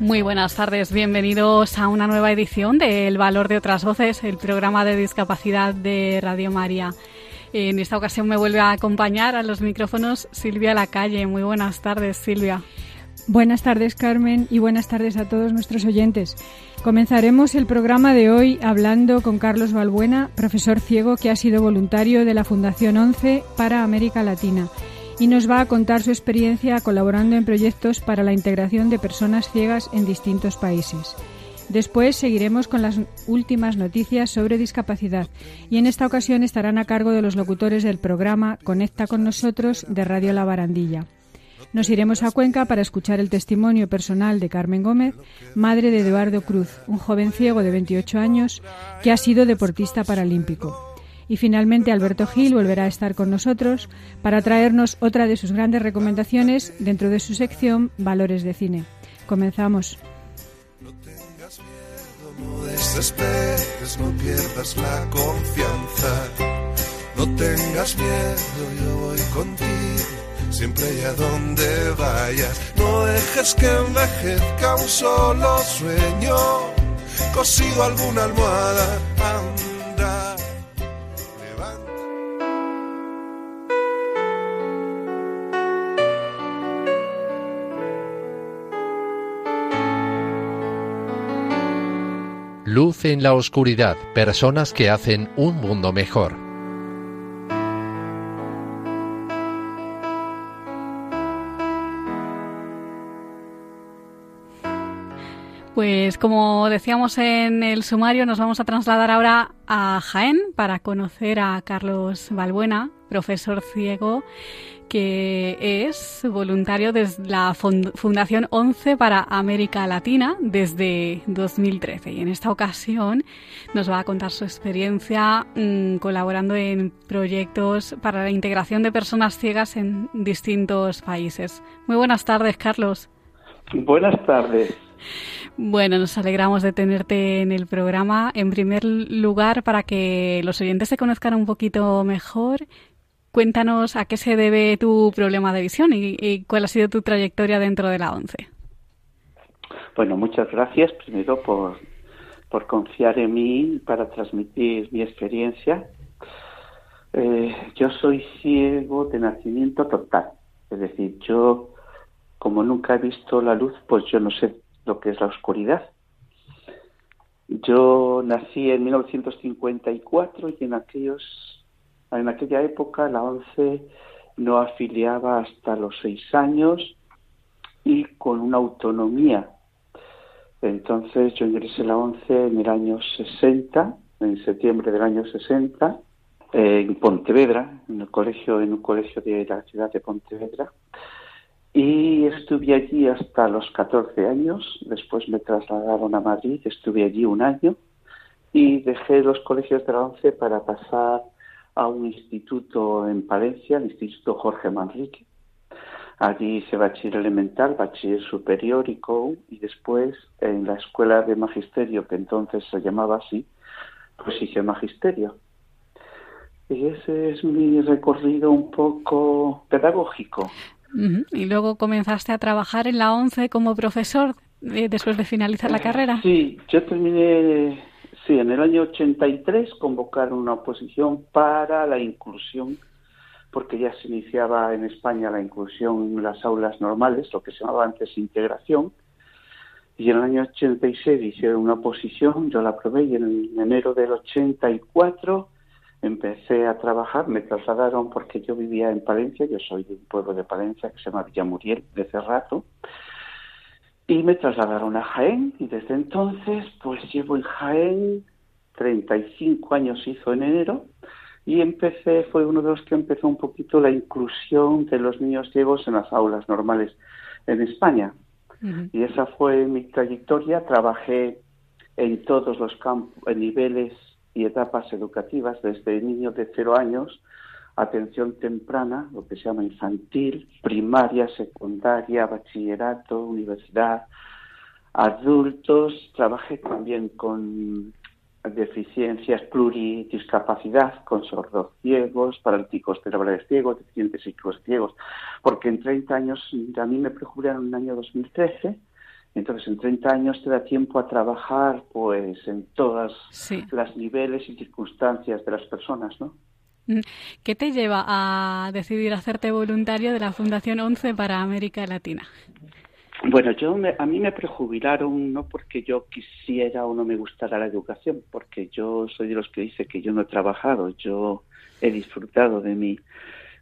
Muy buenas tardes, bienvenidos a una nueva edición de El Valor de otras Voces, el programa de discapacidad de Radio María. En esta ocasión me vuelve a acompañar a los micrófonos Silvia Lacalle. Muy buenas tardes, Silvia. Buenas tardes, Carmen, y buenas tardes a todos nuestros oyentes. Comenzaremos el programa de hoy hablando con Carlos Balbuena, profesor ciego que ha sido voluntario de la Fundación 11 para América Latina y nos va a contar su experiencia colaborando en proyectos para la integración de personas ciegas en distintos países. Después seguiremos con las últimas noticias sobre discapacidad y en esta ocasión estarán a cargo de los locutores del programa Conecta con nosotros de Radio La Barandilla. Nos iremos a Cuenca para escuchar el testimonio personal de Carmen Gómez, madre de Eduardo Cruz, un joven ciego de 28 años que ha sido deportista paralímpico. Y finalmente Alberto Gil volverá a estar con nosotros para traernos otra de sus grandes recomendaciones dentro de su sección Valores de Cine. Comenzamos. No tengas miedo, no desesperes, no pierdas la confianza. No tengas miedo, yo voy contigo siempre y a donde vayas. No dejes que envejezca un solo sueño, cosido alguna almohada. Anda, Luz en la oscuridad, personas que hacen un mundo mejor. Pues como decíamos en el sumario, nos vamos a trasladar ahora a Jaén para conocer a Carlos Balbuena, profesor ciego, que es voluntario de la Fund- Fundación 11 para América Latina desde 2013. Y en esta ocasión nos va a contar su experiencia mm, colaborando en proyectos para la integración de personas ciegas en distintos países. Muy buenas tardes, Carlos. Buenas tardes. Bueno, nos alegramos de tenerte en el programa. En primer lugar, para que los oyentes se conozcan un poquito mejor, cuéntanos a qué se debe tu problema de visión y, cuál ha sido tu trayectoria dentro de la ONCE. Bueno, muchas gracias primero por, por confiar en mí para transmitir mi experiencia. Eh, yo soy ciego de nacimiento total, es decir, yo como nunca he visto la luz, pues yo no sé lo que es la oscuridad. Yo nací en 1954 y en aquellos en aquella época la ONCE no afiliaba hasta los seis años y con una autonomía. Entonces yo ingresé a la ONCE en el año 60, en septiembre del año 60, eh, en Pontevedra, en el colegio, en un colegio de la ciudad de Pontevedra. Y estuve allí hasta los 14 años. Después me trasladaron a Madrid, estuve allí un año y dejé los colegios de la ONCE para pasar a un instituto en Palencia, el Instituto Jorge Manrique. Allí hice bachiller elemental, bachiller superior y COU, y después en la escuela de magisterio, que entonces se llamaba así, pues hice magisterio. Y ese es mi recorrido un poco pedagógico. Y luego comenzaste a trabajar en la ONCE como profesor eh, después de finalizar la carrera. Sí, yo terminé, sí, en el año 83 convocaron una oposición para la inclusión, porque ya se iniciaba en España la inclusión en las aulas normales, lo que se llamaba antes integración, y en el año 86 hicieron una oposición, yo la aprobé y en enero del 84 empecé a trabajar, me trasladaron porque yo vivía en Palencia, yo soy de un pueblo de Palencia que se llama Villamuriel, de Cerrato, y me trasladaron a Jaén y desde entonces pues llevo en Jaén 35 años hizo en enero y empecé, fue uno de los que empezó un poquito la inclusión de los niños ciegos en las aulas normales en España. Y esa fue mi trayectoria. Trabajé en todos los campos, en niveles y etapas educativas, desde niños de cero años, atención temprana, lo que se llama infantil, primaria, secundaria, bachillerato, universidad, adultos. Trabajé también con deficiencias pluridiscapacidad, con sordos ciegos, paralíticos cerebrales ciegos, deficientes psíquicos ciegos, porque en 30 años, a mí me prejubilaron en el año 2013, entonces en 30 años te da tiempo a trabajar pues en todas las niveles y circunstancias de las personas, ¿no? ¿Qué te lleva a decidir hacerte voluntario de la Fundación 11 para América Latina? Bueno, yo a mí me prejubilaron no porque yo quisiera o no me gustara la educación, porque yo soy de los que dice que yo no he trabajado, yo he disfrutado de mi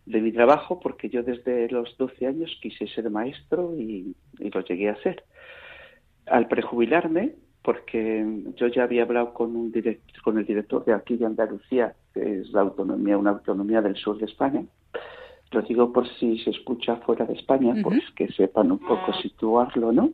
de mi trabajo porque yo desde los 12 años quise ser maestro y, lo llegué a ser. Al prejubilarme, porque yo ya había hablado con un con el director de aquí de Andalucía, que es la autonomía, una autonomía del sur de España, lo digo por si se escucha fuera de España, pues que sepan un poco situarlo, ¿no?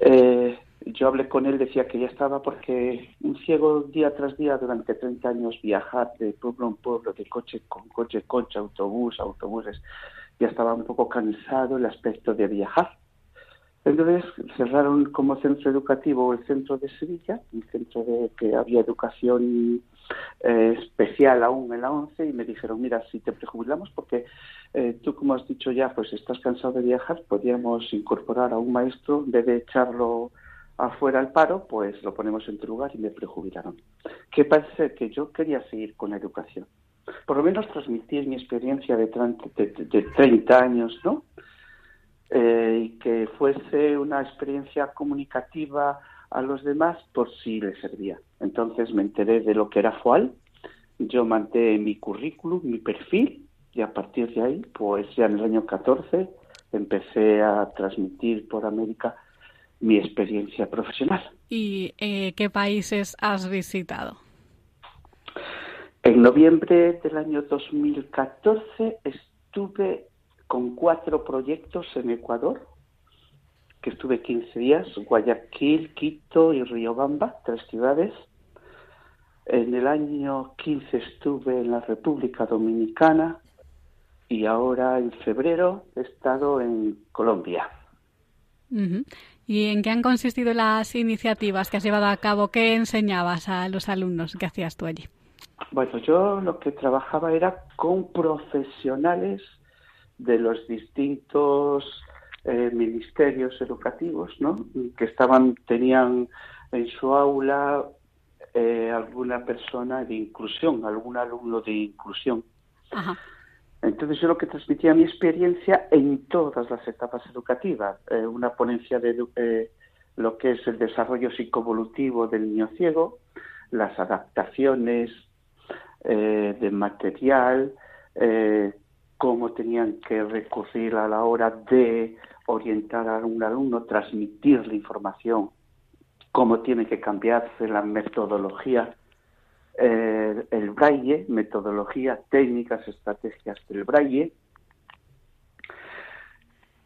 Eh, yo hablé con él, decía que ya estaba porque un ciego día tras día durante 30 años viajar de pueblo en pueblo, de coche con coche, coche, autobús, autobuses, ya estaba un poco cansado el aspecto de viajar. Entonces cerraron como centro educativo el centro de Sevilla, un centro de que había educación eh, especial aún en la ONCE y me dijeron, mira, si te prejubilamos porque eh, tú, como has dicho ya, pues estás cansado de viajar, podríamos incorporar a un maestro, en vez de echarlo afuera al paro, pues lo ponemos en tu lugar y me prejubilaron. ¿Qué pasa? Que yo quería seguir con la educación. Por lo menos transmitir mi experiencia de, de, 30 años, ¿no? Eh, y que fuese una experiencia comunicativa a los demás por si les servía. Entonces me enteré de lo que era FOAL, yo mandé mi currículum, mi perfil, y a partir de ahí, pues ya en el año 14 empecé a transmitir por América mi experiencia profesional. ¿Y eh, qué países has visitado? En noviembre del año 2014 estuve con cuatro proyectos en Ecuador, que estuve 15 días, Guayaquil, Quito y Riobamba, tres ciudades. En el año 15 estuve en la República Dominicana y ahora en febrero he estado en Colombia. ¿Y en qué han consistido las iniciativas que has llevado a cabo? ¿Qué enseñabas a los alumnos? ¿Qué hacías tú allí? Bueno, yo lo que trabajaba era con profesionales de los distintos eh, ministerios educativos, ¿no? Que estaban, tenían en su aula eh, alguna persona de inclusión, algún alumno de inclusión. Entonces yo lo que transmitía mi experiencia en todas las etapas educativas, eh, una ponencia de lo que es el desarrollo psicoevolutivo del niño ciego, las adaptaciones de material, cómo tenían que recurrir a la hora de orientar a un alumno, transmitir la información, cómo tiene que cambiarse la metodología, eh, el braille, metodología, técnicas, estrategias del braille.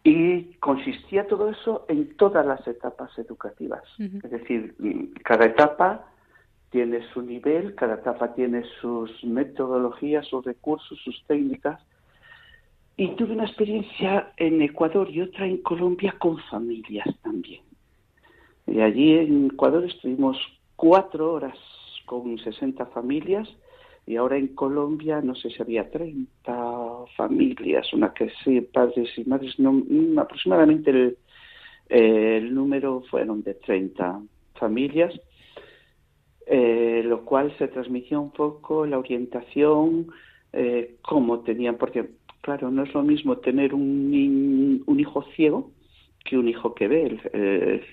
Y consistía todo eso en todas las etapas educativas. Es decir, cada etapa tiene su nivel, cada etapa tiene sus metodologías, sus recursos, sus técnicas, y tuve una experiencia en Ecuador y otra en Colombia con familias también. Y allí en Ecuador estuvimos cuatro horas con 60 familias y ahora en Colombia no sé si había 30 familias, una que sí, padres y madres, mm, aproximadamente el, el número fueron de 30 familias, eh, lo cual se transmitió un poco la orientación, eh, cómo tenían, porque Claro, no es lo mismo tener un, un hijo ciego que un hijo que ve.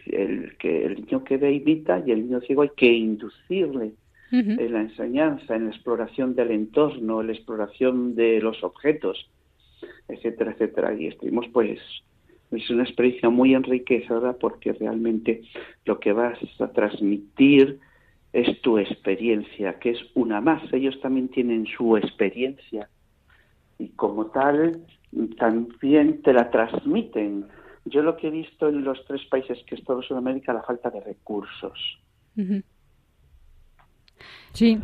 El, que el niño que ve imita y el niño ciego hay que inducirle en la enseñanza, en la exploración del entorno, en la exploración de los objetos, etcétera, etcétera. Y estuvimos, pues, es una experiencia muy enriquecedora porque realmente lo que vas a transmitir es tu experiencia, que es una más. Ellos también tienen su experiencia y como tal también te la transmiten yo lo que he visto en los tres países que he estado en Sudamérica, la falta de recursos. Sí.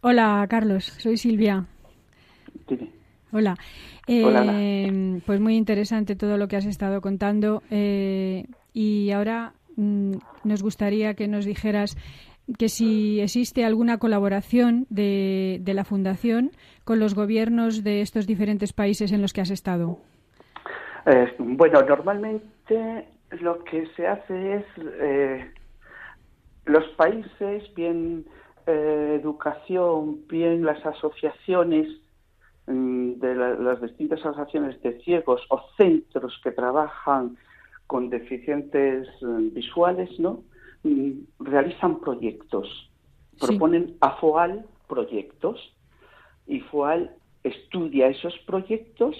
Hola, Carlos. Soy Silvia. Hola. Eh, pues muy interesante todo lo que has estado contando. Eh, y ahora mm, nos gustaría que nos dijeras que si existe alguna colaboración de, de, la Fundación con los gobiernos de estos diferentes países en los que has estado. Eh, bueno, normalmente lo que se hace es eh, los países, bien eh, educación, bien las asociaciones mm, de las distintas asociaciones de ciegos o centros que trabajan con deficientes mm, visuales, ¿no? Mm, realizan proyectos, proponen a FOAL proyectos y FOAL estudia esos proyectos,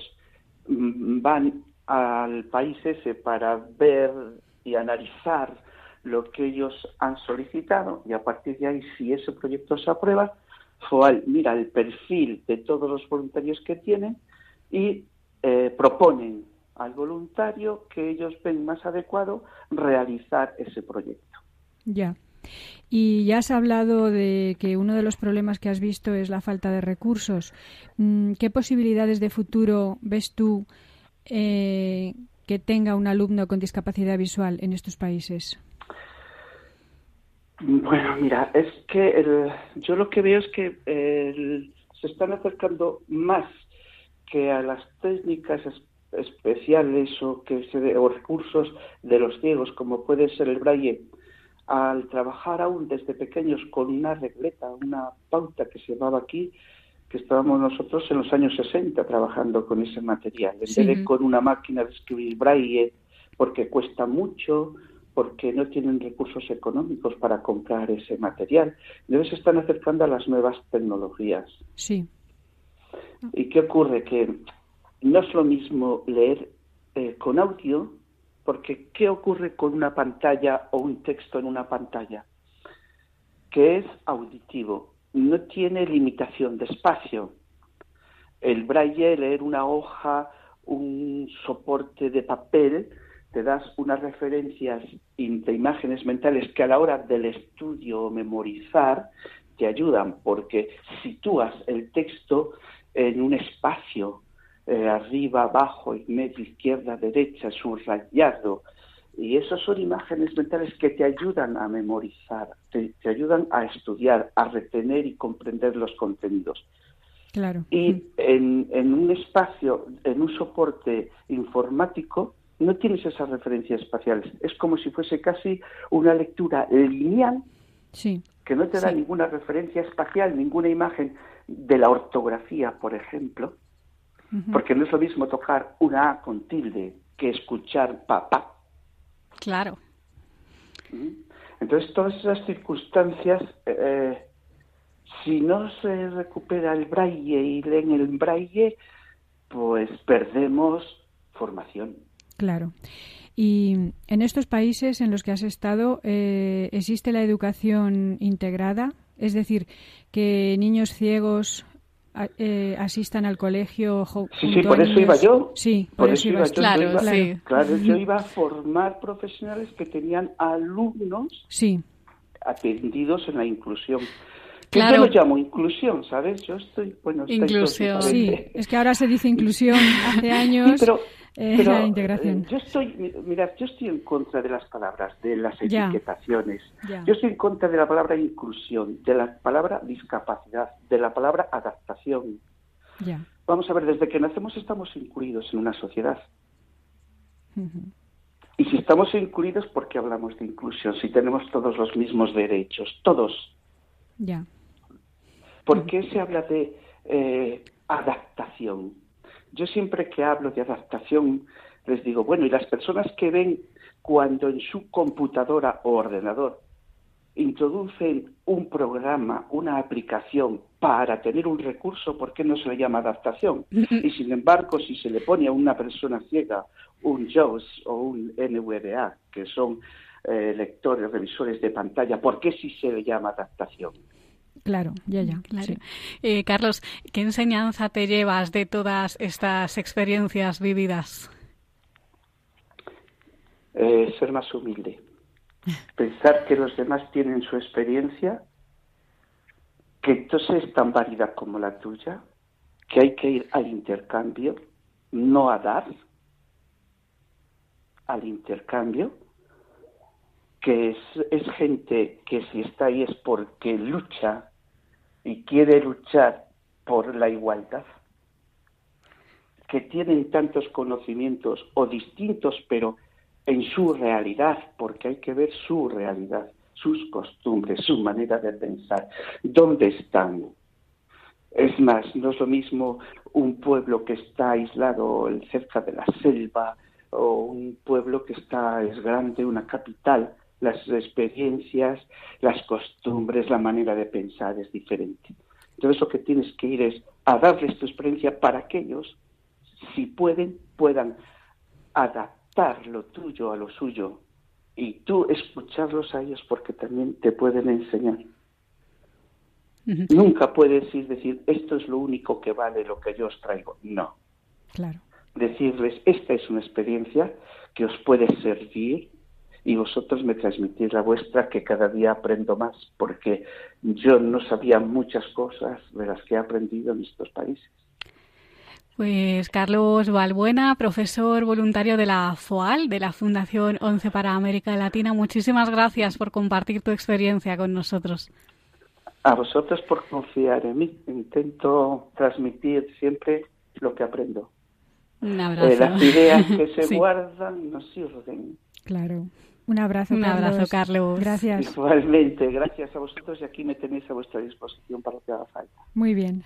van al país ese para ver y analizar lo que ellos han solicitado y a partir de ahí, si ese proyecto se aprueba, FOAL mira el perfil de todos los voluntarios que tienen y eh, proponen al voluntario que ellos ven más adecuado realizar ese proyecto. Ya. Y ya has hablado de que uno de los problemas que has visto es la falta de recursos. Mm, ¿Qué posibilidades de futuro ves tú eh, que tenga un alumno con discapacidad visual en estos países? Bueno, mira, es que yo lo que veo es que se están acercando más que a las técnicas especiales o que se, o recursos de los ciegos, como puede ser el braille, al trabajar aún desde pequeños con una regleta, una pauta que se llamaba aquí, que estábamos nosotros en los años 60 trabajando con ese material, en vez de con una máquina de escribir braille, porque cuesta mucho, porque no tienen recursos económicos para comprar ese material. Entonces se están acercando a las nuevas tecnologías. Sí. ¿Y qué ocurre? Que no es lo mismo leer eh, con audio, porque ¿qué ocurre con una pantalla o un texto en una pantalla? Que es auditivo no tiene limitación de espacio. El braille, leer una hoja, un soporte de papel, te das unas referencias de imágenes mentales que a la hora del estudio o memorizar te ayudan porque sitúas el texto en un espacio, eh, arriba, abajo, en medio, izquierda, derecha, subrayado, y esas son imágenes mentales que te ayudan a memorizar, te, ayudan a estudiar, a retener y comprender los contenidos. Claro. Y en, en, un espacio, en un soporte informático, no tienes esas referencias espaciales. Es como si fuese casi una lectura lineal sí. que no te da ninguna referencia espacial, ninguna imagen de la ortografía, por ejemplo, porque no es lo mismo tocar una A con tilde que escuchar papá Claro. Entonces, todas esas circunstancias, eh, si no se recupera el braille y leen el braille, pues perdemos formación. Claro. Y en estos países en los que has estado, eh, ¿existe la educación integrada? Es decir, que niños ciegos eh, asistan al colegio. Sí, sí, por eso iba yo. Sí, por, eso, iba, yo. Claro, sí. claro, yo iba a formar profesionales que tenían alumnos sí. atendidos en la inclusión. Claro. Yo lo llamo inclusión, ¿sabes? Yo estoy, bueno, inclusión. Sí, es que ahora se dice inclusión hace años. pero eh, la integración. Eh, yo estoy, mira, yo estoy en contra de las palabras, de las etiquetaciones. Yo estoy en contra de la palabra inclusión, de la palabra discapacidad, de la palabra adaptación. Vamos a ver, desde que nacemos estamos incluidos en una sociedad. Y si estamos incluidos, ¿por qué hablamos de inclusión? Si tenemos todos los mismos derechos, todos. Ya. ¿Por qué se habla de eh, adaptación? Yo siempre que hablo de adaptación les digo, bueno, y las personas que ven cuando en su computadora o ordenador introducen un programa, una aplicación para tener un recurso, ¿por qué no se le llama adaptación? Y sin embargo, si se le pone a una persona ciega un JAWS o un NVDA, que son eh, lectores, revisores de pantalla, ¿por qué sí se le llama adaptación? Claro, ya, ya. Eh, Carlos, ¿qué enseñanza te llevas de todas estas experiencias vividas? eh, ser más humilde. Pensar que los demás tienen su experiencia, que entonces es tan válida como la tuya, que hay que ir al intercambio, no a dar, al intercambio, que es, es gente que si está ahí es porque lucha y quiere luchar por la igualdad, que tienen tantos conocimientos o distintos, pero en su realidad, porque hay que ver su realidad, sus costumbres, su manera de pensar, dónde están. Es más, no es lo mismo un pueblo que está aislado cerca de la selva o un pueblo que está es grande, una capital. Las experiencias, las costumbres, la manera de pensar es diferente. Entonces lo que tienes que ir es a darles tu experiencia para que ellos, si pueden, puedan adaptar lo tuyo a lo suyo y tú escucharlos a ellos porque también te pueden enseñar. Nunca puedes ir decir, esto es lo único que vale lo que yo os traigo. No. Claro. Decirles, esta es una experiencia que os puede servir y vosotros me transmitís la vuestra que cada día aprendo más, porque yo no sabía muchas cosas de las que he aprendido en estos países. Pues Carlos Valbuena, profesor voluntario de la FOAL, de la Fundación 11 para América Latina, muchísimas gracias por compartir tu experiencia con nosotros. A vosotros por confiar en mí. Intento transmitir siempre lo que aprendo. Un abrazo. Eh, las ideas que se guardan nos sirven. Claro. Un abrazo, Un Carlos. abrazo, Carlos. Gracias. Igualmente, gracias a vosotros y aquí me tenéis a vuestra disposición para lo que haga falta. Muy bien.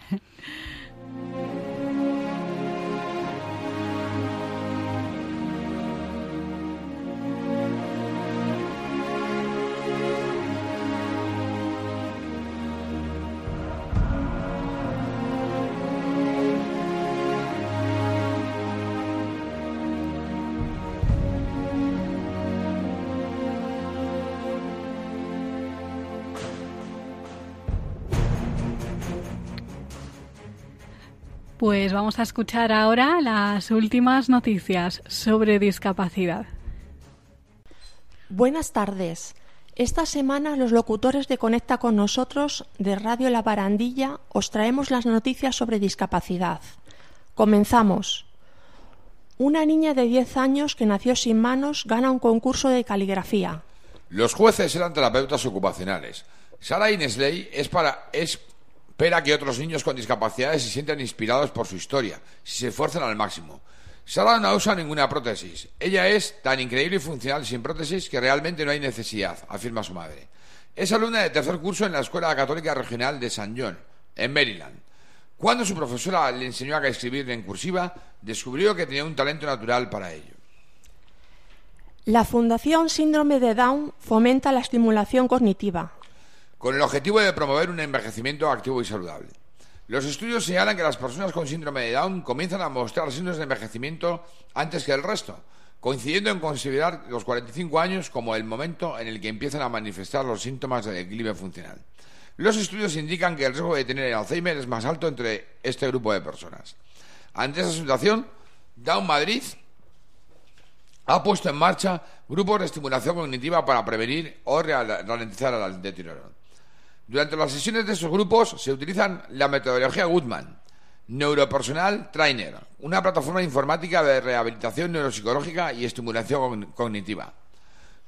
Pues vamos a escuchar ahora las últimas noticias sobre discapacidad. Buenas tardes. Esta semana los locutores de Conecta con nosotros de Radio La Barandilla os traemos las noticias sobre discapacidad. Comenzamos. Una niña de 10 años que nació sin manos gana un concurso de caligrafía. Los jueces eran terapeutas ocupacionales. Sarah Inesley es, para, es espera que otros niños con discapacidades se sientan inspirados por su historia, si se esfuerzan al máximo. Sara no usa ninguna prótesis. Ella es tan increíble y funcional sin prótesis que realmente no hay necesidad, afirma su madre. Es alumna de tercer curso en la Escuela Católica Regional de San John, en Maryland. Cuando su profesora le enseñó a escribir en cursiva, descubrió que tenía un talento natural para ello. La Fundación Síndrome de Down fomenta la estimulación cognitiva, con el objetivo de promover un envejecimiento activo y saludable. Los estudios señalan que las personas con síndrome de Down comienzan a mostrar signos de envejecimiento antes que el resto, coincidiendo en considerar los 45 años como el momento en el que empiezan a manifestar los síntomas de declive funcional. Los estudios indican que el riesgo de tener Alzheimer es más alto entre este grupo de personas. Ante esa situación, Down Madrid ha puesto en marcha grupos de estimulación cognitiva para prevenir o ralentizar el deterioro. Durante las sesiones de esos grupos se utilizan la metodología Goodman, Neuropersonal Trainer, una plataforma informática de rehabilitación neuropsicológica y estimulación cognitiva.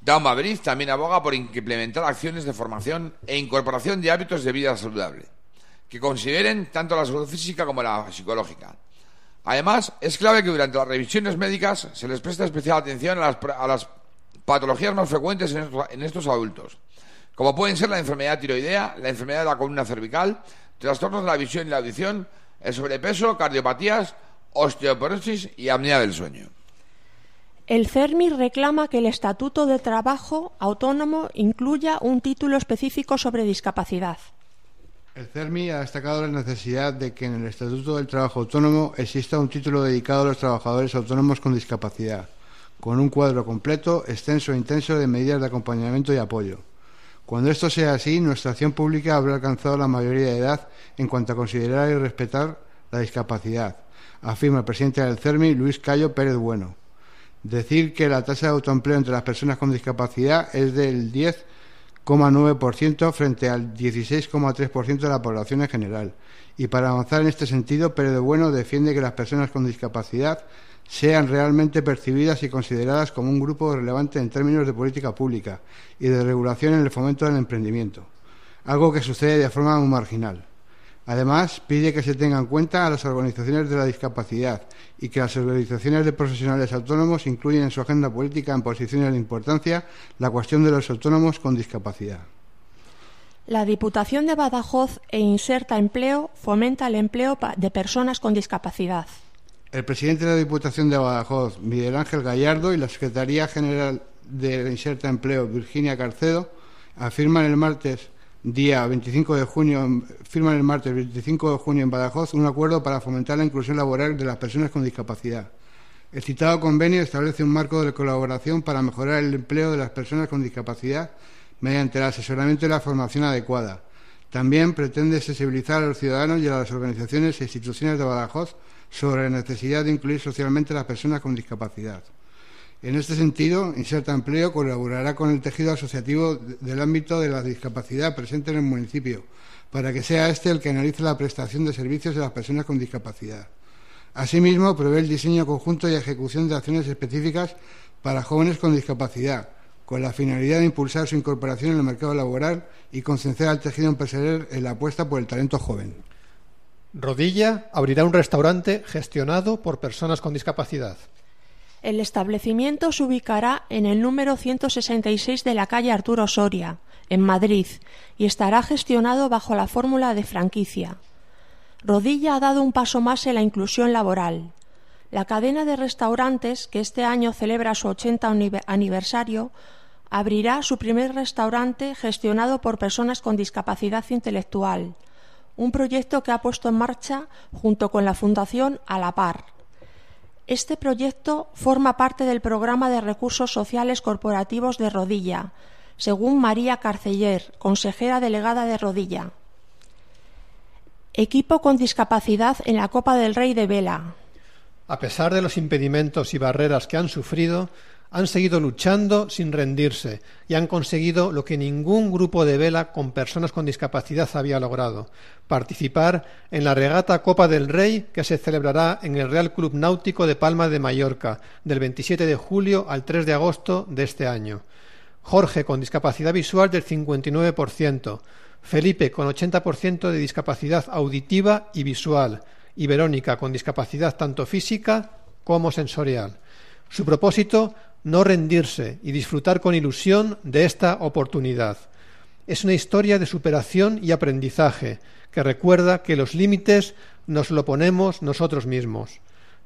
Down Madrid también aboga por implementar acciones de formación e incorporación de hábitos de vida saludable, que consideren tanto la salud física como la psicológica. Además, es clave que durante las revisiones médicas se les preste especial atención a las, patologías más frecuentes en estos adultos, como pueden ser la enfermedad tiroidea, la enfermedad de la columna cervical, trastornos de la visión y la audición, el sobrepeso, cardiopatías, osteoporosis y apnea del sueño. El CERMI reclama que el Estatuto de Trabajo Autónomo incluya un título específico sobre discapacidad. El CERMI ha destacado la necesidad de que en el Estatuto del Trabajo Autónomo exista un título dedicado a los trabajadores autónomos con discapacidad, con un cuadro completo, extenso e intenso de medidas de acompañamiento y apoyo. Cuando esto sea así, nuestra acción pública habrá alcanzado la mayoría de edad en cuanto a considerar y respetar la discapacidad, afirma el presidente del CERMI, Luis Cayo Pérez Bueno. Decir que la tasa de autoempleo entre las personas con discapacidad es del 10,9% frente al 16,3% de la población en general. Y para avanzar en este sentido, Pérez Bueno defiende que las personas con discapacidad sean realmente percibidas y consideradas como un grupo relevante en términos de política pública y de regulación en el fomento del emprendimiento, algo que sucede de forma muy marginal. Además, pide que se tenga en cuenta a las organizaciones de la discapacidad y que las organizaciones de profesionales autónomos incluyan en su agenda política en posiciones de importancia la cuestión de los autónomos con discapacidad. La Diputación de Badajoz e Inserta Empleo fomenta el empleo de personas con discapacidad. El presidente de la Diputación de Badajoz, Miguel Ángel Gallardo, y la Secretaría General de Inserta Empleo, Virginia Carcedo, afirman el martes día 25 de junio, firman el martes 25 de junio en Badajoz un acuerdo para fomentar la inclusión laboral de las personas con discapacidad. El citado convenio establece un marco de colaboración para mejorar el empleo de las personas con discapacidad mediante el asesoramiento y la formación adecuada. También pretende sensibilizar a los ciudadanos y a las organizaciones e instituciones de Badajoz sobre la necesidad de incluir socialmente a las personas con discapacidad. En este sentido, Inserta Empleo colaborará con el tejido asociativo del ámbito de la discapacidad presente en el municipio, para que sea este el que analice la prestación de servicios de las personas con discapacidad. Asimismo, prevé el diseño conjunto y ejecución de acciones específicas para jóvenes con discapacidad, con la finalidad de impulsar su incorporación en el mercado laboral y concentrar al tejido empresarial en la apuesta por el talento joven. Rodilla abrirá un restaurante gestionado por personas con discapacidad. El establecimiento se ubicará en el número 166 de la calle Arturo Soria, en Madrid, y estará gestionado bajo la fórmula de franquicia. Rodilla ha dado un paso más en la inclusión laboral. La cadena de restaurantes, que este año celebra su 80 aniversario, abrirá su primer restaurante gestionado por personas con discapacidad intelectual, un proyecto que ha puesto en marcha junto con la Fundación A la Par. Este proyecto forma parte del programa de recursos sociales corporativos de Rodilla, según María Carceller, consejera delegada de Rodilla. Equipo con discapacidad en la Copa del Rey de Vela. A pesar de los impedimentos y barreras que han sufrido, han seguido luchando sin rendirse y han conseguido lo que ningún grupo de vela con personas con discapacidad había logrado, participar en la regata Copa del Rey que se celebrará en el Real Club Náutico de Palma de Mallorca del 27 de julio al 3 de agosto de este año. Jorge con discapacidad visual del 59%, Felipe con 80% de discapacidad auditiva y visual y Verónica con discapacidad tanto física como sensorial. Su propósito no rendirse y disfrutar con ilusión de esta oportunidad. Es una historia de superación y aprendizaje que recuerda que los límites nos lo ponemos nosotros mismos,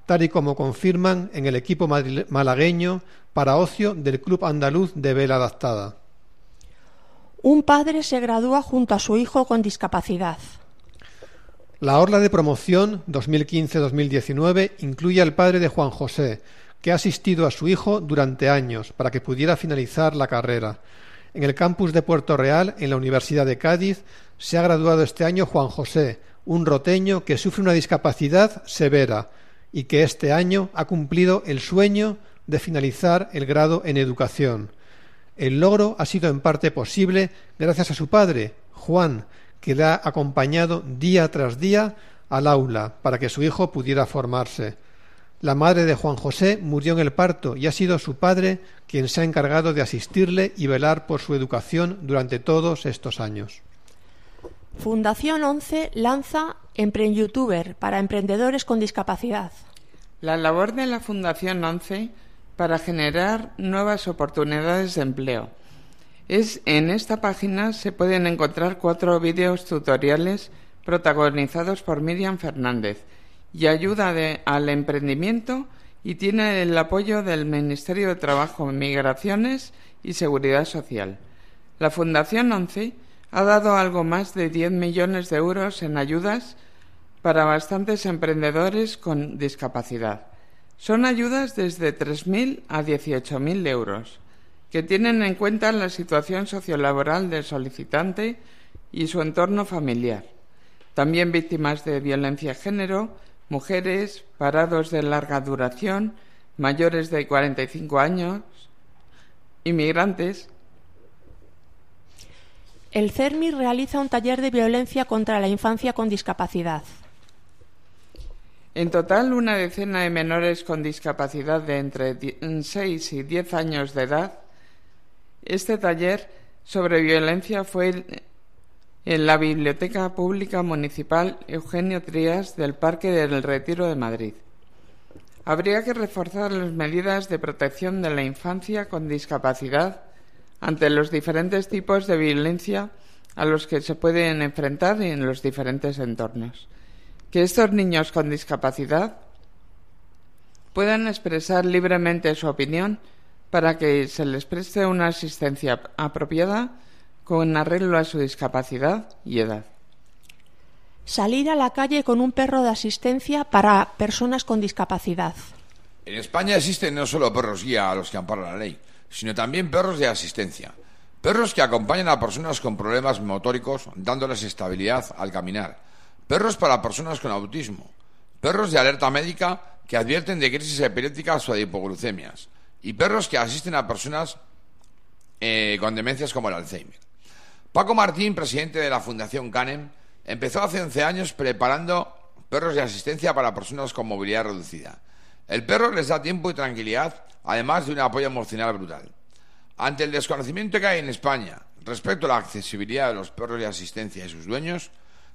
tal y como confirman en el equipo malagueño para ocio del Club Andaluz de Vela Adaptada. Un padre se gradúa junto a su hijo con discapacidad. La Orla de Promoción 2015-2019 incluye al padre de Juan José, que ha asistido a su hijo durante años para que pudiera finalizar la carrera. En el campus de Puerto Real, en la Universidad de Cádiz, se ha graduado este año Juan José, un roteño que sufre una discapacidad severa y que este año ha cumplido el sueño de finalizar el grado en educación. El logro ha sido en parte posible gracias a su padre, Juan, que le ha acompañado día tras día al aula para que su hijo pudiera formarse. La madre de Juan José murió en el parto y ha sido su padre quien se ha encargado de asistirle y velar por su educación durante todos estos años. Fundación 11 lanza Youtuber para emprendedores con discapacidad. La labor de la Fundación 11 para generar nuevas oportunidades de empleo. Es en esta página se pueden encontrar cuatro vídeos tutoriales protagonizados por Miriam Fernández y ayuda al emprendimiento y tiene el apoyo del Ministerio de Trabajo, Migraciones y Seguridad Social. La Fundación ONCE ha dado algo más de 10 millones de euros en ayudas para bastantes emprendedores con discapacidad. Son ayudas desde 3.000 a 18.000 euros, que tienen en cuenta la situación sociolaboral del solicitante y su entorno familiar. También víctimas de violencia de género, mujeres, parados de larga duración, mayores de 45 años, inmigrantes. El CERMI realiza un taller de violencia contra la infancia con discapacidad. En total, una decena de menores con discapacidad de entre 6 y 10 años de edad. Este taller sobre violencia fue en la Biblioteca Pública Municipal Eugenio Trías del Parque del Retiro de Madrid. Habría que reforzar las medidas de protección de la infancia con discapacidad ante los diferentes tipos de violencia a los que se pueden enfrentar en los diferentes entornos. Que estos niños con discapacidad puedan expresar libremente su opinión para que se les preste una asistencia apropiada con arreglo a su discapacidad y edad. Salir a la calle con un perro de asistencia para personas con discapacidad. En España existen no solo perros guía a los que ampara la ley, sino también perros de asistencia. Perros que acompañan a personas con problemas motóricos dándoles estabilidad al caminar. Perros para personas con autismo. Perros de alerta médica que advierten de crisis epilépticas o de hipoglucemias. Y perros que asisten a personas eh, con demencias como el Alzheimer. Paco Martín, presidente de la Fundación CANEM, Empezó hace 11 años preparando perros de asistencia para personas con movilidad reducida. El perro les da tiempo y tranquilidad, además de un apoyo emocional brutal. Ante el desconocimiento que hay en España respecto a la accesibilidad de los perros de asistencia y sus dueños,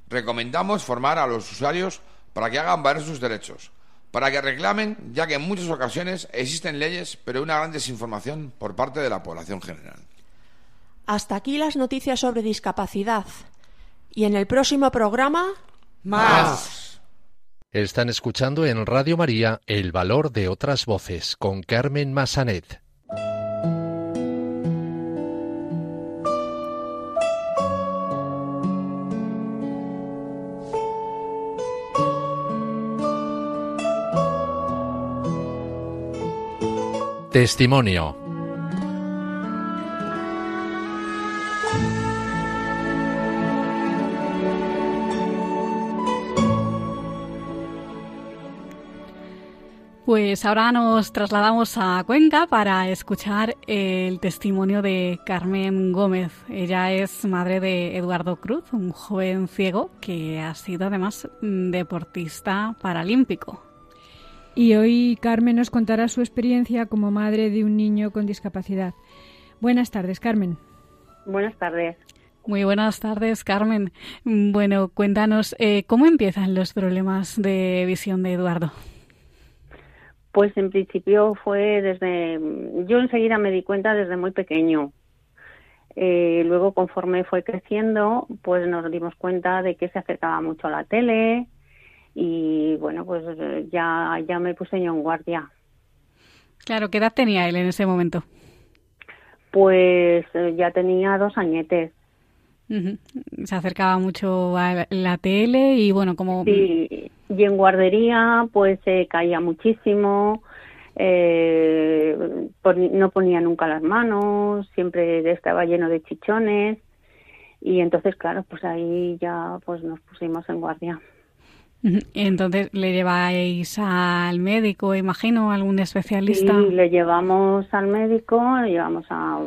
recomendamos formar a los usuarios para que hagan valer sus derechos, para que reclamen, ya que en muchas ocasiones existen leyes, pero una gran desinformación por parte de la población general. Hasta aquí las noticias sobre discapacidad. Y en el próximo programa, más. Están escuchando en Radio María El Valor de otras Voces con Carmen Massanet. Testimonio Pues ahora nos trasladamos a Cuenca para escuchar el testimonio de Carmen Gómez. Ella es madre de Eduardo Cruz, un joven ciego que ha sido además deportista paralímpico. Y hoy Carmen nos contará su experiencia como madre de un niño con discapacidad. Buenas tardes, Carmen. Buenas tardes. Muy buenas tardes, Carmen. Bueno, cuéntanos, eh, ¿cómo empiezan los problemas de visión de Eduardo? Pues en principio fue desde, yo enseguida me di cuenta desde muy pequeño. Eh, luego, conforme fue creciendo, pues nos dimos cuenta de que se acercaba mucho a la tele y bueno, pues ya, ya me puse yo en guardia. Claro, ¿qué edad tenía él en ese momento? Pues eh, ya tenía dos añetes. Se acercaba mucho a la tele y bueno, como... Sí, y en guardería pues se caía muchísimo, eh, no ponía nunca las manos, siempre estaba lleno de chichones y entonces claro, pues ahí ya pues nos pusimos en guardia. Entonces, ¿le lleváis al médico, imagino, algún especialista? Sí, le llevamos al médico, le llevamos a,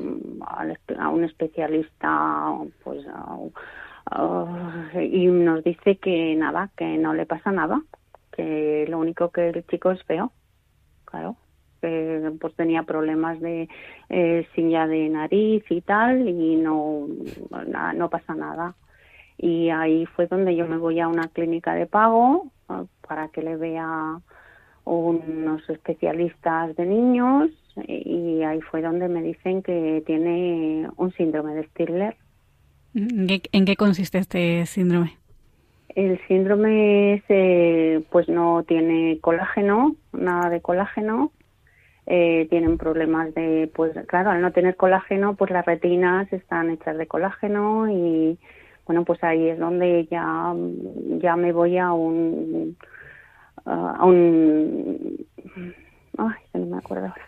a, un especialista, pues y nos dice que nada, que no le pasa nada, que lo único que el chico es feo, claro, que pues tenía problemas de eh, silla de nariz y tal y no, no pasa nada y ahí fue donde yo me voy a una clínica de pago ah, para que le vea unos especialistas de niños y ahí fue donde me dicen que tiene un síndrome de Stirler. ¿En qué consiste este síndrome? El síndrome es, eh, pues no tiene colágeno, nada de colágeno. Eh, tienen problemas de, pues claro, al no tener colágeno, pues las retinas están hechas de colágeno y bueno, pues ahí es donde ya, ya me voy a un, a un, ay, no me acuerdo ahora.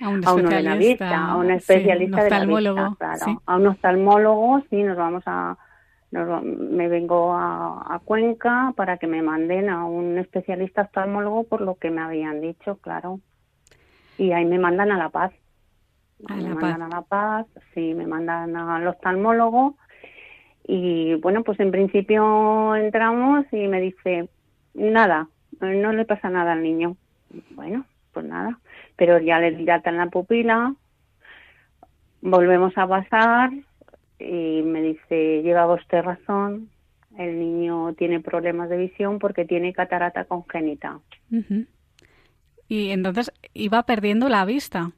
a un especialista, a un especialista de la vista, claro. A un oftalmólogo, sí, nos vamos a, me vengo a, Cuenca para que me manden a un especialista oftalmólogo por lo que me habían dicho, claro. Y ahí me mandan a La Paz. me mandan a La Paz, sí, me mandan al oftalmólogo. Y bueno, pues en principio entramos y me dice, nada, no le pasa nada al niño. Bueno, pues nada. Pero ya le dilatan la pupila, volvemos a pasar y me dice, lleva usted razón, el niño tiene problemas de visión porque tiene catarata congénita. Y entonces iba perdiendo la vista.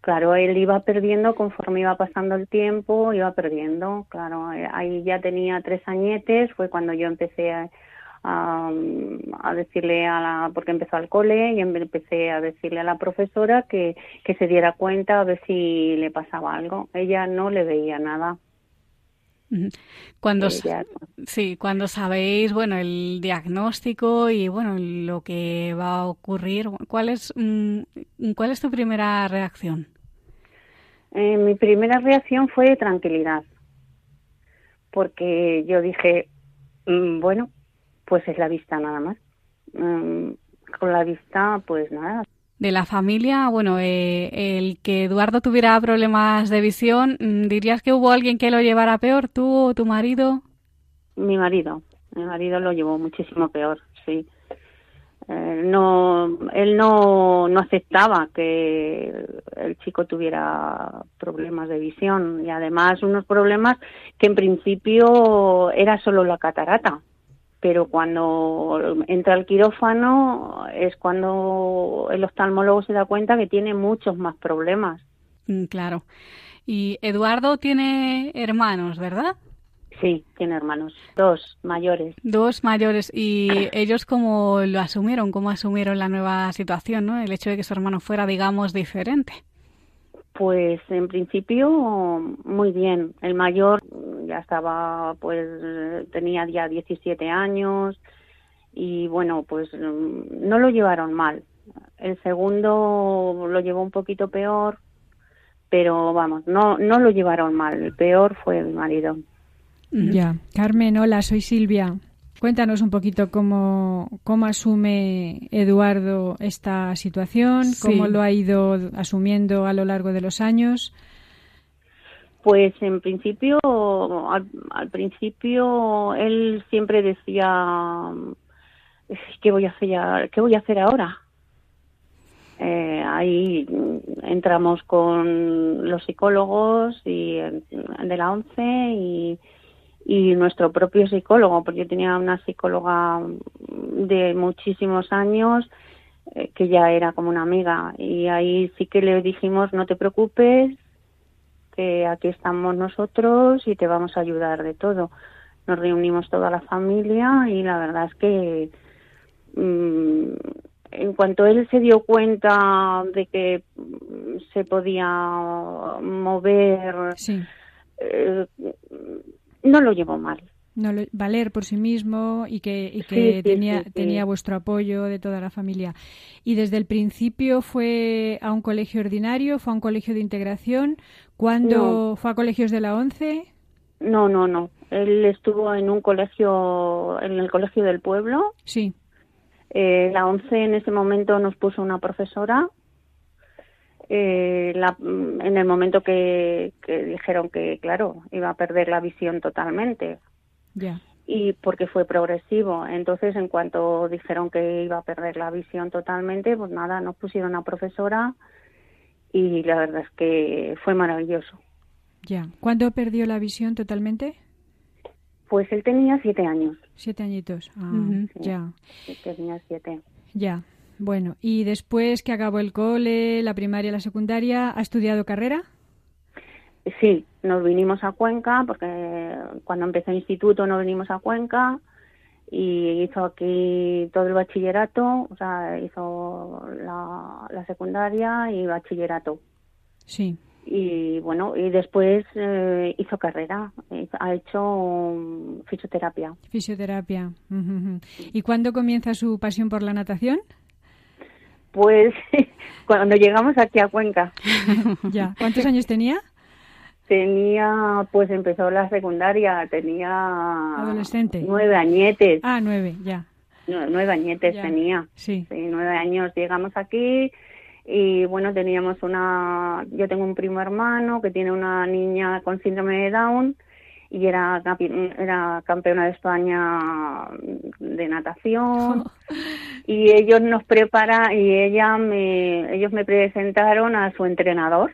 Claro, él iba perdiendo conforme iba pasando el tiempo, iba perdiendo, claro, eh, ahí ya tenía tres añetes, fue cuando yo empecé a, a, decirle a la, porque empezó al cole y empecé a decirle a la profesora que, que se diera cuenta a ver si le pasaba algo. Ella no le veía nada. Cuando, sí, cuando sabéis, bueno, el diagnóstico y, bueno, lo que va a ocurrir, ¿cuál es, mm, ¿cuál es tu primera reacción? Eh, mi primera reacción fue tranquilidad, porque yo dije, mm, bueno, pues es la vista nada más. Mm, con la vista, pues nada. De la familia, bueno, eh, el que Eduardo tuviera problemas de visión, mm, ¿dirías que hubo alguien que lo llevara peor, tú o tu marido? Mi marido, mi marido lo llevó muchísimo peor, sí. Eh, no, él no, no aceptaba que el chico tuviera problemas de visión y además unos problemas que en principio era solo la catarata pero cuando entra al quirófano es cuando el oftalmólogo se da cuenta que tiene muchos más problemas. Mm, claro. Y Eduardo tiene hermanos, ¿verdad? Sí, tiene hermanos, dos mayores. Dos mayores. ¿Y ellos cómo lo asumieron? ¿Cómo asumieron la nueva situación, no? El hecho de que su hermano fuera, digamos, diferente. Pues en principio muy bien. El mayor ya estaba, pues tenía ya 17 años y bueno, pues no lo llevaron mal. El segundo lo llevó un poquito peor, pero vamos, no no lo llevaron mal. El peor fue el marido. Ya, Carmen, hola, soy Silvia. Cuéntanos un poquito cómo, cómo asume Eduardo esta situación, cómo lo ha ido asumiendo a lo largo de los años. Pues en principio, al, principio él siempre decía, ¿qué voy a hacer, ¿qué voy a hacer ahora? Eh, ahí entramos con los psicólogos y de la ONCE y y nuestro propio psicólogo, porque yo tenía una psicóloga de muchísimos años eh, que ya era como una amiga y ahí sí que le dijimos no te preocupes que aquí estamos nosotros y te vamos a ayudar de todo. Nos reunimos toda la familia y la verdad es que mm, en cuanto él se dio cuenta de que se podía mover, eh, no lo llevó mal. No valer por sí mismo y que, y que tenía, tenía vuestro apoyo de toda la familia. ¿Y desde el principio fue a un colegio ordinario, fue a un colegio de integración? ¿Cuándo fue a colegios de la ONCE? No, no, no. Él estuvo en un colegio, en el colegio del pueblo. Sí. Eh, la ONCE en ese momento nos puso una profesora eh, la, en el momento que, dijeron que, claro, iba a perder la visión totalmente. Ya. Y porque fue progresivo. Entonces, en cuanto dijeron que iba a perder la visión totalmente, pues nada, nos pusieron a profesora y la verdad es que fue maravilloso. Ya. ¿Cuándo perdió la visión totalmente? Pues él tenía siete años. Siete añitos. Ah, ya. Tenía siete. Ya. Bueno, y después que acabó el cole, la primaria, la secundaria, ¿ha estudiado carrera? Sí, nos vinimos a Cuenca porque cuando empezó el instituto nos vinimos a Cuenca y hizo aquí todo el bachillerato, o sea, hizo la, secundaria y bachillerato. Sí. Y bueno, y después eh, hizo carrera, ha hecho fisioterapia. Fisioterapia. ¿Y cuándo comienza su pasión por la natación? Pues cuando llegamos aquí a Cuenca. ya. ¿Cuántos años tenía? Tenía, pues empezó la secundaria, tenía... Adolescente. Nueve añetes. Ah, nueve, ya. nueve añetes tenía. Sí. sí. Nueve años. Llegamos aquí y bueno, teníamos una... Yo tengo un primo hermano que tiene una niña con síndrome de Down y era, era campeona de España de natación y ellos nos prepara y ella me ellos me presentaron a su entrenador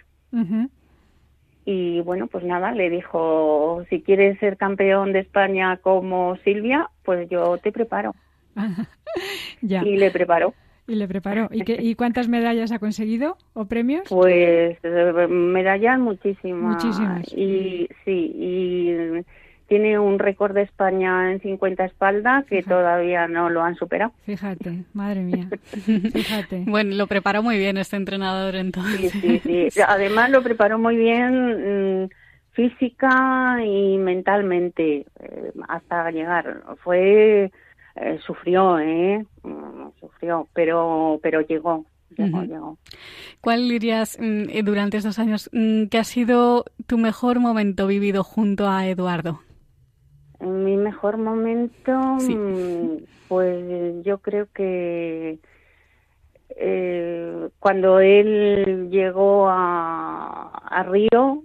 y bueno pues nada le dijo si quieres ser campeón de España como Silvia pues yo te preparo ya. y le preparó y le preparó. ¿Y, qué, ¿Y cuántas medallas ha conseguido o premios? Pues eh, medallas muchísimas. Muchísimas. Y sí, y tiene un récord de España en 50 espaldas que todavía no lo han superado. Fíjate, madre mía. Fíjate. bueno, lo preparó muy bien este entrenador entonces. Sí, sí, sí. Además lo preparó muy bien mm, física y mentalmente eh, hasta llegar. Fue eh, sufrió, ¿eh? Mm, sufrió, pero, pero llegó. Llegó, llegó. ¿Cuál dirías mm, eh, durante estos años que ha sido tu mejor momento vivido junto a Eduardo? Mi mejor momento, pues yo creo que eh, cuando él llegó a, a Río,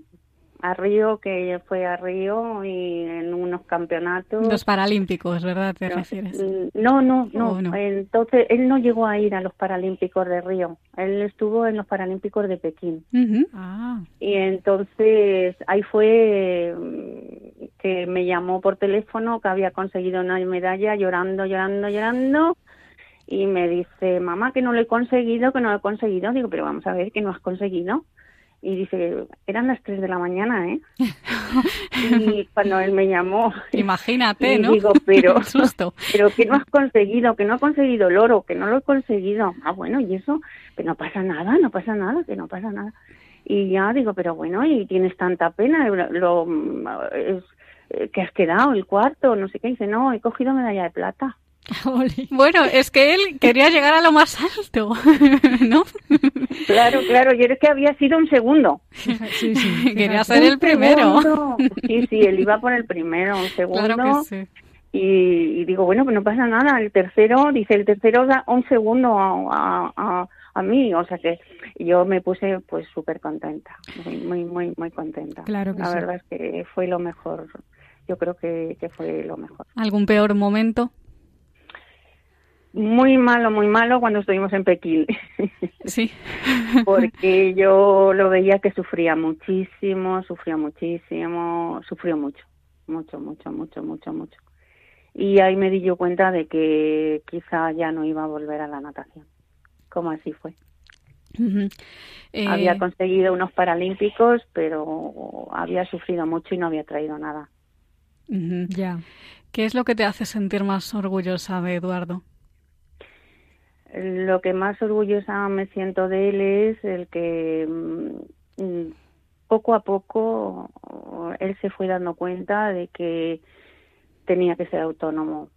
a Río, que fue a Río y en unos campeonatos. Los Paralímpicos, ¿verdad? ¿Te refieres? Mm, no, no, no, Entonces, él no llegó a ir a los Paralímpicos de Río. Él estuvo en los Paralímpicos de Pekín. ah. Y entonces ahí fue mm, que me llamó por teléfono que había conseguido una medalla llorando, llorando, llorando. Y me dice, mamá, que no lo he conseguido, que no lo he conseguido. Digo, pero vamos a ver, que no has conseguido y dice, eran las 3 de la mañana, ¿eh? y cuando él me llamó... Imagínate, ¿no? digo, pero, susto. pero que no has conseguido, que no ha conseguido el oro, que no lo he conseguido. Ah, bueno, y eso, que no pasa nada, no pasa nada, que no pasa nada. Y ya digo, pero bueno, y tienes tanta pena, lo, es, que has quedado el cuarto, no sé qué. dice, no, he cogido medalla de plata. Bueno, es que él quería llegar a lo más alto, ¿no? Claro, claro, y es que había sido un segundo. Sí, sí. Quería ser el primero. Sí, sí, él iba por el primero, un segundo. Y, digo, bueno, pues no pasa nada. El tercero, dice, el tercero da un segundo a, a, a mí. O sea que yo me puse pues súper contenta, muy, muy, muy, muy contenta. Claro que La verdad es que fue lo mejor. Yo creo que, que fue lo mejor. ¿Algún peor momento? Muy malo, muy malo cuando estuvimos en Pekín. Sí. Porque yo lo veía que sufría muchísimo, sufría muchísimo, sufrió mucho, mucho, mucho, mucho, mucho, mucho. Y ahí me di yo cuenta de que quizá ya no iba a volver a la natación. Como así fue. Había Eh, conseguido unos paralímpicos, pero había sufrido mucho y no había traído nada. Ya. ¿Qué es lo que te hace sentir más orgullosa de Eduardo? Lo que más orgullosa me siento de él es el que mm, poco a poco él se fue dando cuenta de que tenía que ser autónomo.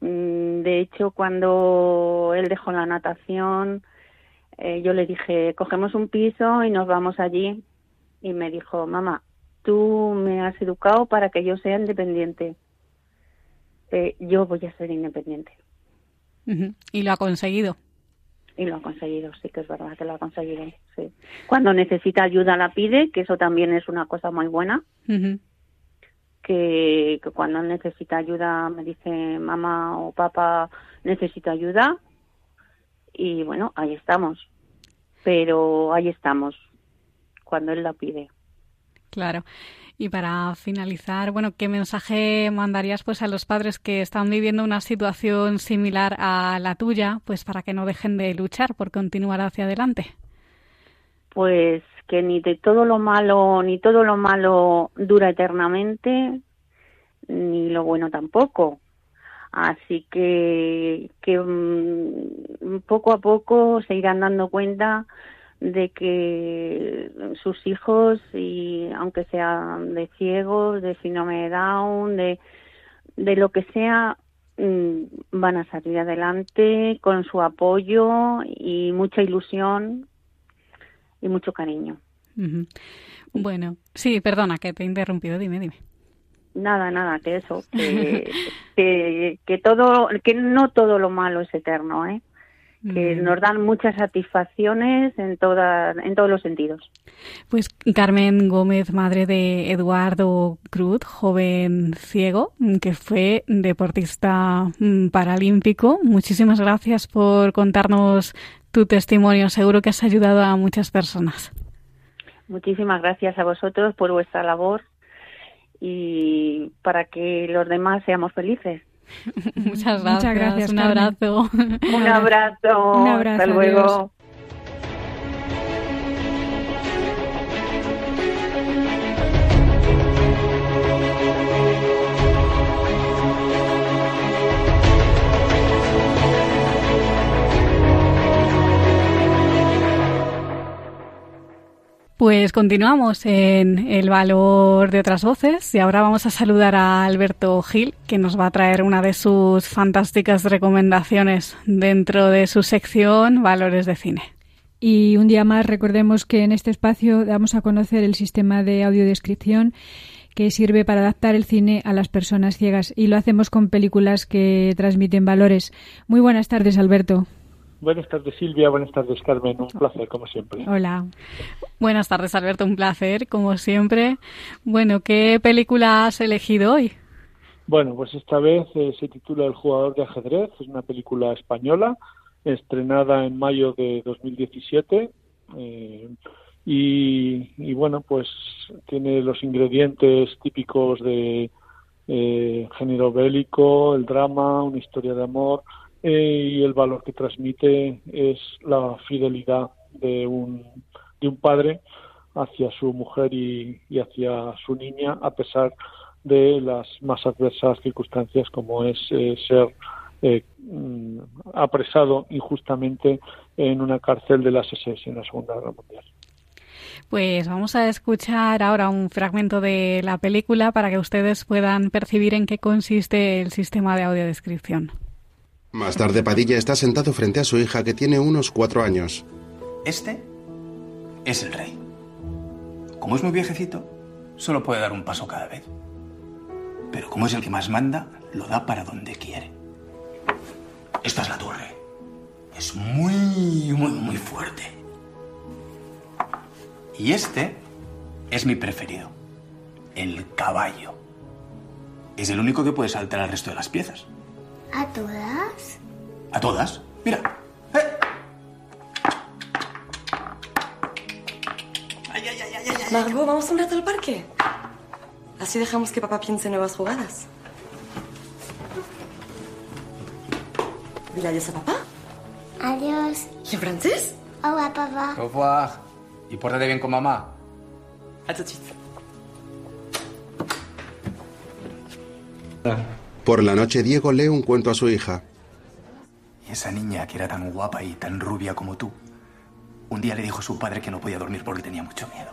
Mm, De hecho, cuando él dejó la natación, eh, yo le dije, cogemos un piso y nos vamos allí. Y me dijo, mamá, tú me has educado para que yo sea independiente. Eh, yo voy a ser independiente. Y lo ha conseguido. Y lo ha conseguido, sí que es verdad que lo ha conseguido. Sí. Cuando necesita ayuda la pide, que eso también es una cosa muy buena. Que, que cuando necesita ayuda me dice mamá o papá necesito ayuda. Y bueno, ahí estamos. Pero ahí estamos, cuando él la pide. Claro. Y para finalizar, bueno, ¿qué mensaje mandarías pues a los padres que están viviendo una situación similar a la tuya, pues para que no dejen de luchar por continuar hacia adelante? Pues que ni de todo lo malo, ni todo lo malo dura eternamente, ni lo bueno tampoco. Así que, que mm, poco a poco se irán dando cuenta de que sus hijos, y aunque sean de ciegos, de síndrome de Down, de, de lo que sea, mm, van a salir adelante con su apoyo y mucha ilusión y mucho cariño. Bueno, sí, perdona que te he interrumpido, dime, dime. Nada, nada, que eso, que, que, todo, que no todo lo malo es eterno, ¿eh? Que nos dan muchas satisfacciones en toda, en todos los sentidos. Pues Carmen Gómez, madre de Eduardo Cruz, joven ciego, que fue deportista mm, paralímpico. Muchísimas gracias por contarnos tu testimonio. Seguro que has ayudado a muchas personas. Muchísimas gracias a vosotros por vuestra labor y para que los demás seamos felices. Muchas gracias. Muchas gracias un abrazo. Un abrazo. Un abrazo. Hasta luego. Pues continuamos en el valor de otras voces y ahora vamos a saludar a Alberto Gil, que nos va a traer una de sus fantásticas recomendaciones dentro de su sección Valores de Cine. Y un día más recordemos que en este espacio damos a conocer el sistema de audiodescripción que sirve para adaptar el cine a las personas ciegas y lo hacemos con películas que transmiten valores. Muy buenas tardes, Alberto. Buenas tardes Silvia, buenas tardes Carmen, un placer como siempre. Hola. Buenas tardes Alberto, un placer como siempre. Bueno, ¿qué película has elegido hoy? Bueno, pues esta vez eh, se titula El jugador de ajedrez, es una película española estrenada en mayo de 2017 eh, y, y, bueno, pues tiene los ingredientes típicos de eh, género bélico, el drama, una historia de amor, eh, y el valor que transmite es la fidelidad de un, de un padre hacia su mujer y, hacia su niña a pesar de las más adversas circunstancias como es eh, ser eh, mm, apresado injustamente en una cárcel de las SS en la Segunda Guerra Mundial. Pues vamos a escuchar ahora un fragmento de la película para que ustedes puedan percibir en qué consiste el sistema de audiodescripción. Más tarde Padilla está sentado frente a su hija que tiene unos cuatro años. Este es el rey. Como es muy viejecito, solo puede dar un paso cada vez. Pero como es el que más manda, lo da para donde quiere. Esta es la torre. Es muy, muy, muy fuerte. Y este es mi preferido. El caballo. Es el único que puede saltar al resto de las piezas. ¿A todas? ¿A todas? Mira. ¡Eh! Margot, ¿vamos un rato al parque? Así dejamos que papá piense en nuevas jugadas. Dile adiós a papá. Adiós. ¿Y en francés? Hola, papá. Au revoir. Y pórtate bien con mamá. A tout de suite. Por la noche Diego lee un cuento a su hija. Y esa niña que era tan guapa y tan rubia como tú, un día le dijo a su padre que no podía dormir porque tenía mucho miedo.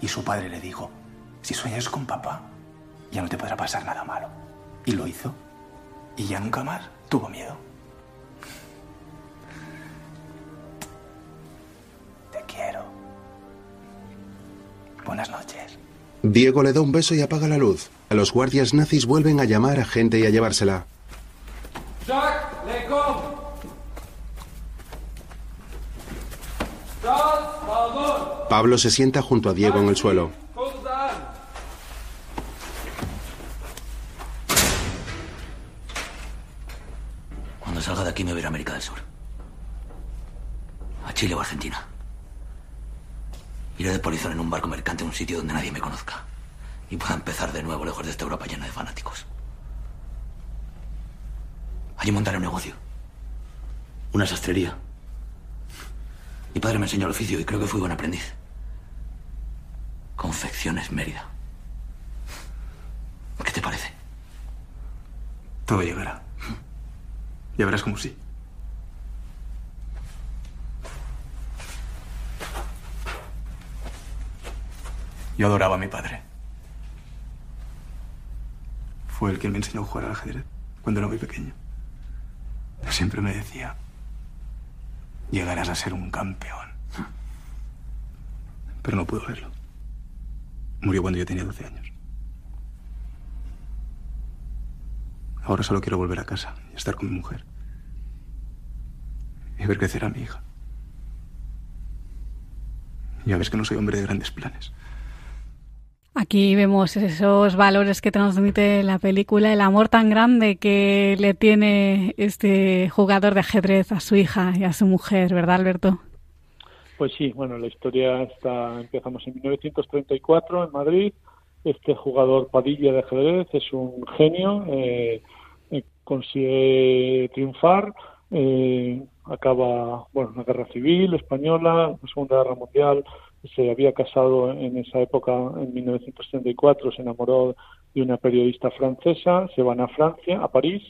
Y su padre le dijo, si sueñas con papá, ya no te podrá pasar nada malo. Y lo hizo. Y ya nunca más tuvo miedo. Te quiero. Buenas noches. Diego le da un beso y apaga la luz. A los guardias nazis vuelven a llamar a gente y a llevársela. Pablo se sienta junto a Diego en el suelo. Cuando salga de aquí me voy a América del Sur. A Chile o Argentina. Iré de polizón en un barco mercante a un sitio donde nadie me conozca. Y pueda empezar de nuevo lejos de esta Europa llena de fanáticos. Allí montaré un negocio. Una sastrería. Mi padre me enseñó el oficio y creo que fui buen aprendiz. Confecciones Mérida. ¿Qué te parece? Todo llegará. Ya verás como sí. Yo adoraba a mi padre. Fue el que me enseñó a jugar al ajedrez cuando era muy pequeño. Siempre me decía, llegarás a ser un campeón. pero no pudo verlo. Murió cuando yo tenía 12 años. Ahora solo quiero volver a casa y estar con mi mujer. Y ver crecer a mi hija. Ya ves que no soy hombre de grandes planes. Aquí vemos esos valores que transmite la película, el amor tan grande que le tiene este jugador de ajedrez a su hija y a su mujer, ¿verdad, Alberto? Pues sí, bueno, la historia está, empezamos en 1934 en Madrid. Este jugador Padilla de ajedrez es un genio, eh, eh, consigue triunfar, eh, acaba, bueno, la guerra civil española, la Segunda Guerra Mundial, se había casado en esa época, en 1934, se enamoró de una periodista francesa, se van a Francia, a París,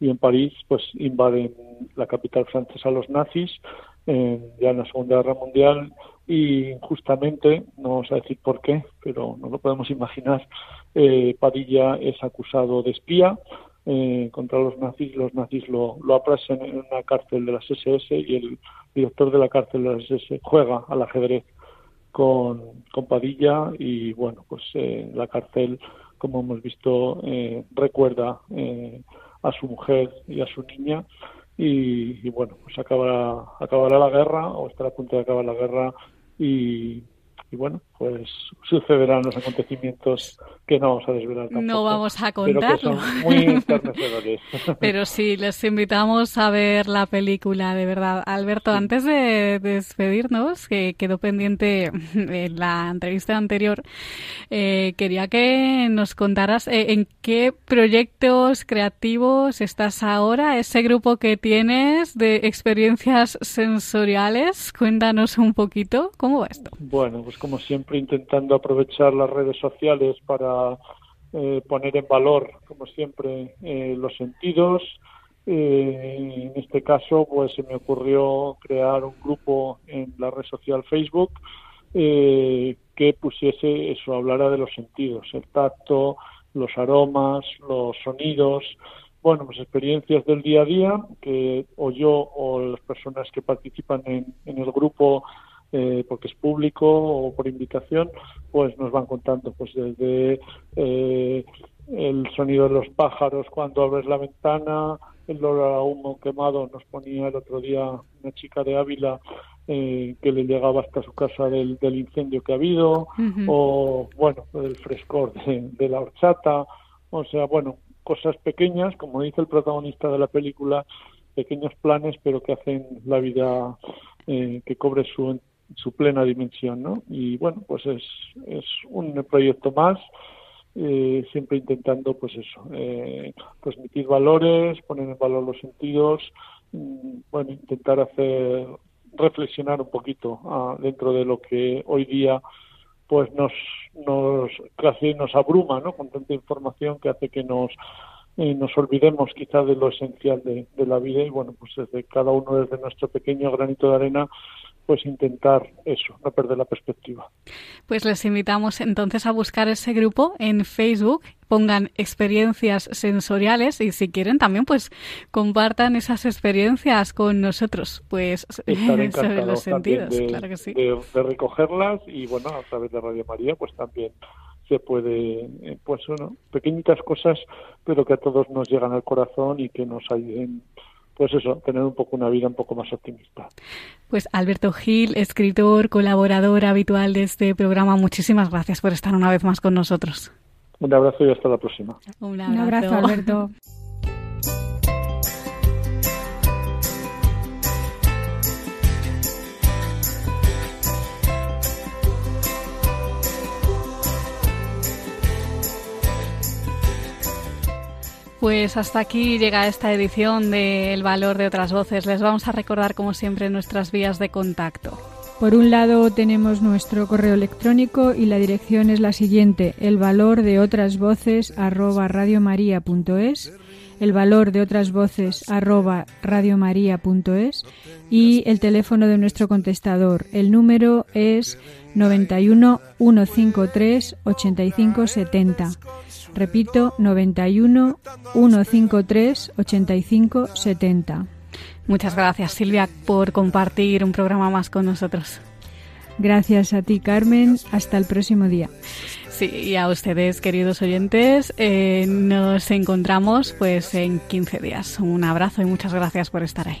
y en París pues invaden la capital francesa los nazis, ya en la Segunda Guerra Mundial, y justamente, no vamos a decir por qué, pero no lo podemos imaginar, eh, Padilla es acusado de espía, eh, contra los nazis, los nazis lo, lo aprasan en una cárcel de las SS y el director de la cárcel de las SS juega al ajedrez con, con Padilla y bueno, pues eh, la cárcel, como hemos visto, eh, recuerda eh, a su mujer y a su niña y, y, bueno, pues acabará, acabará la guerra o estará a punto de acabar la guerra y, y bueno, pues sucederán los acontecimientos que no vamos a desvelar tampoco, No vamos a contarlo. Pero que son muy enternecedores. pero sí, les invitamos a ver la película, de verdad. Alberto, sí. antes de despedirnos, que quedó pendiente en la entrevista anterior, eh, quería que nos contaras eh, en qué proyectos creativos estás ahora, ese grupo que tienes de experiencias sensoriales. Cuéntanos un poquito, ¿cómo va esto? Bueno, pues como siempre intentando aprovechar las redes sociales para eh, poner en valor, como siempre, eh, los sentidos. Eh, en este caso, pues se me ocurrió crear un grupo en la red social Facebook que pusiese eso, hablara de los sentidos, el tacto, los aromas, los sonidos, bueno, pues experiencias del día a día que o yo o las personas que participan en, en el grupo eh, porque es público o por invitación, pues nos van contando pues desde eh, el sonido de los pájaros cuando abres la ventana, el olor a humo quemado, nos ponía el otro día una chica de Ávila eh, que le llegaba hasta su casa del, del incendio que ha habido, uh -huh. o bueno, el frescor de, de la horchata, o sea, bueno, cosas pequeñas, como dice el protagonista de la película, pequeños planes, pero que hacen la vida eh, que cobre su, su plena dimensión, ¿no? Y bueno, pues es, es un proyecto más, eh, siempre intentando, pues eso, eh, transmitir valores, poner en valor los sentidos, mm, bueno, intentar hacer reflexionar un poquito ah, dentro de lo que hoy día pues nos nos casi nos abruma no con tanta información que hace que nos eh, nos olvidemos quizá de lo esencial de, de, la vida y bueno pues desde cada uno desde nuestro pequeño granito de arena pues intentar eso, no perder la perspectiva. Pues les invitamos entonces a buscar ese grupo en Facebook, pongan experiencias sensoriales y si quieren también pues compartan esas experiencias con nosotros, pues sobre los sentidos, de, claro que sí. De, de, recogerlas y bueno, a través de Radio María pues también se puede, eh, pues bueno, pequeñitas cosas, pero que a todos nos llegan al corazón y que nos ayuden pues eso, tener un poco una vida un poco más optimista. Pues Alberto Gil, escritor, colaborador habitual de este programa, muchísimas gracias por estar una vez más con nosotros. Un abrazo y hasta la próxima. Un abrazo, un abrazo Alberto. Pues hasta aquí llega esta edición de El Valor de otras Voces. Les vamos a recordar, como siempre, nuestras vías de contacto. Por un lado tenemos nuestro correo electrónico y la dirección es la siguiente, el valor de otras voces arroba el valor de otras voces arroba radiomaria.es y el teléfono de nuestro contestador. El número es 91 153 85 70. Repito, 91 153 85 70. Muchas gracias, Silvia, por compartir un programa más con nosotros. Gracias a ti, Carmen. Hasta el próximo día. Sí, y a ustedes, queridos oyentes, eh, nos encontramos pues en 15 días. Un abrazo y muchas gracias por estar ahí.